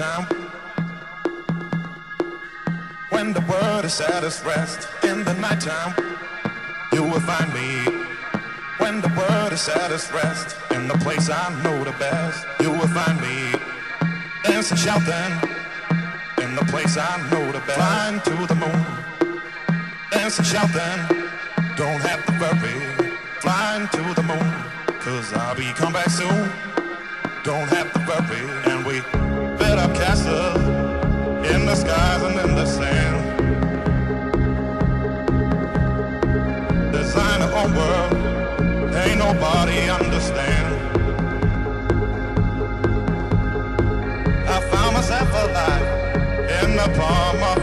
nighttime. When the world is at its rest in the nighttime, you will find me. When the world is at its rest in the place I know the best, you will find me. Dancing, shouting in the place I know the best. Flying to the moon, dancing, shouting. Don't have to worry. Flying to the moon, cause I'll be come back soon. Don't have to worry, build up castles in the skies and in the sand. Design our own world, ain't nobody understand. I found myself alive in the palm of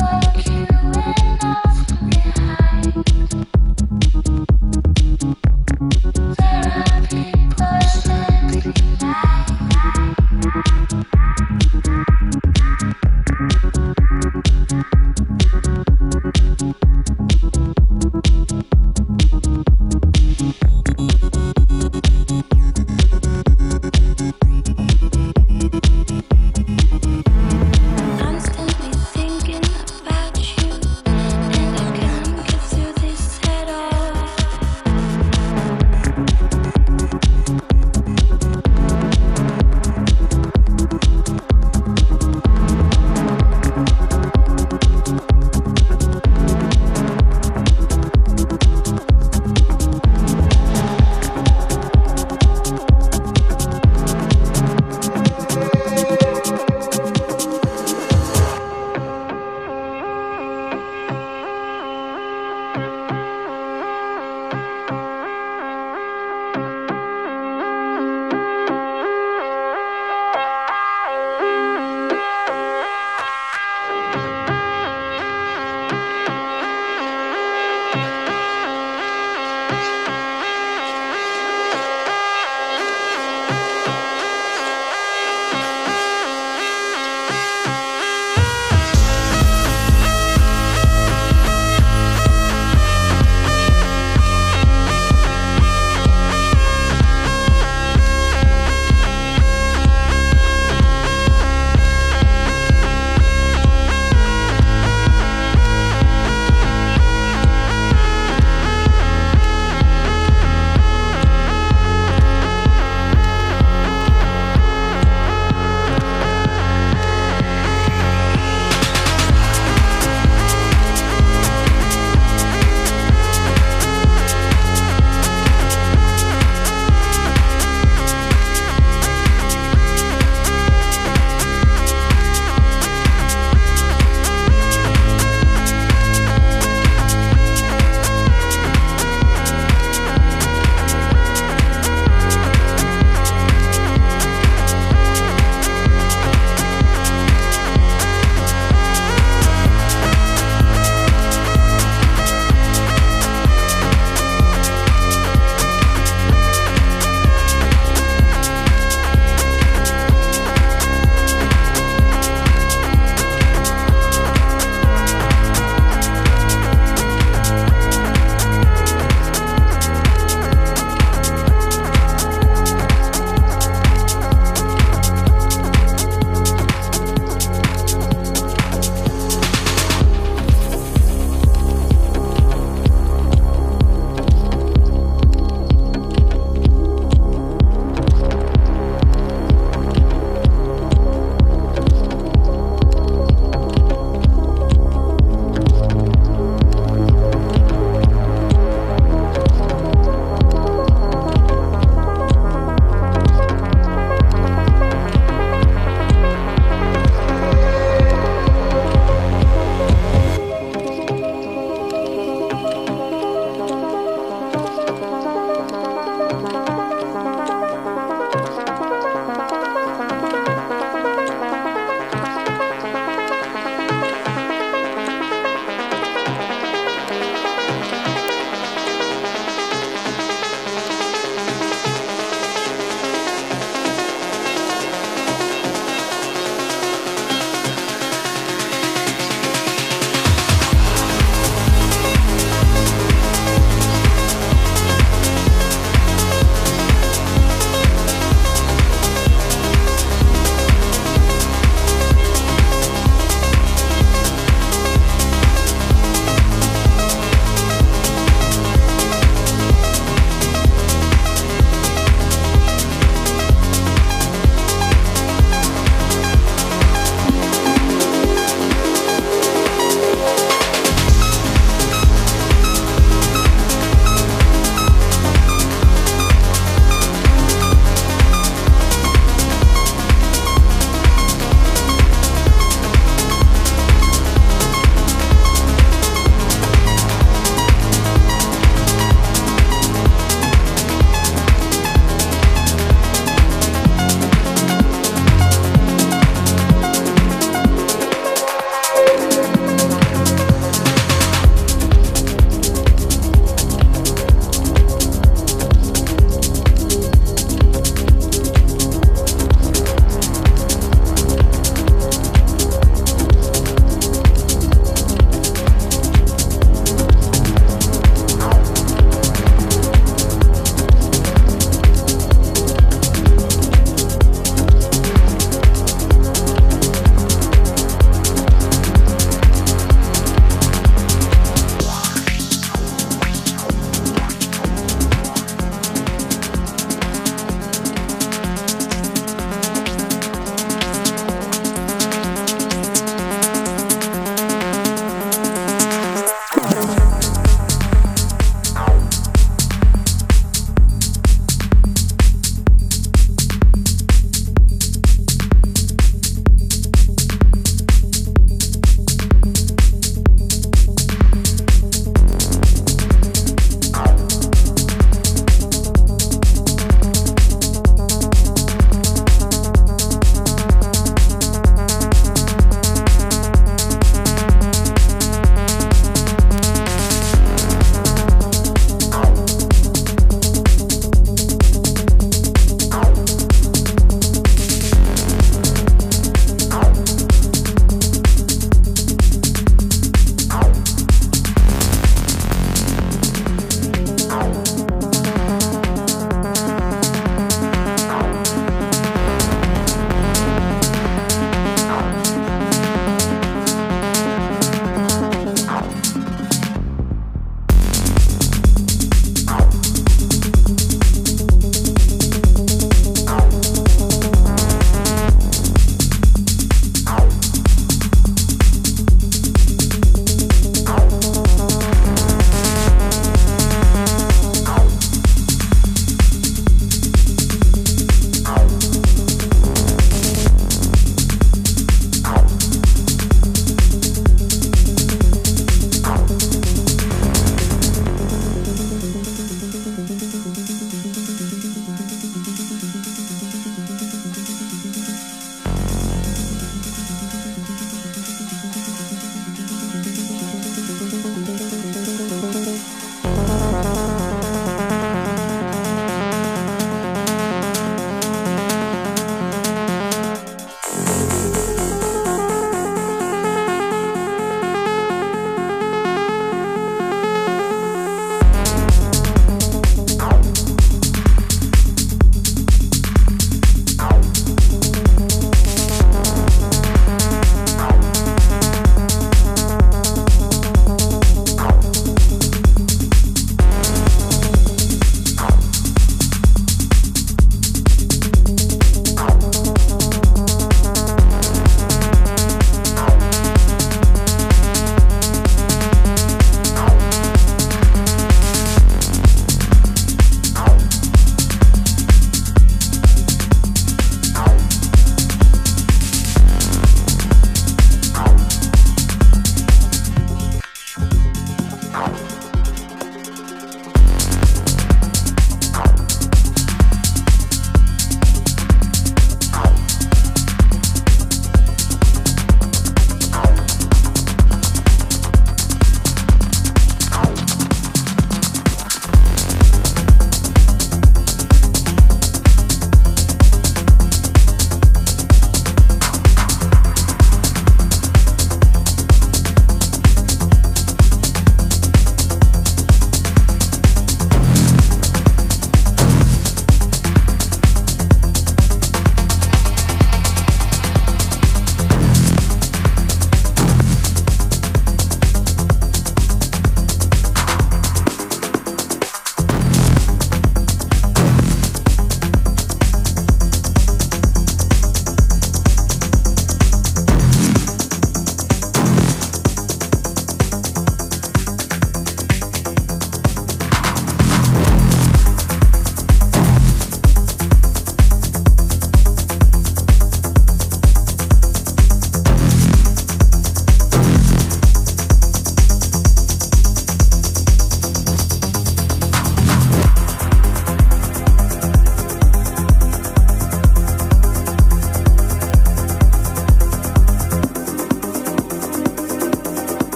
love.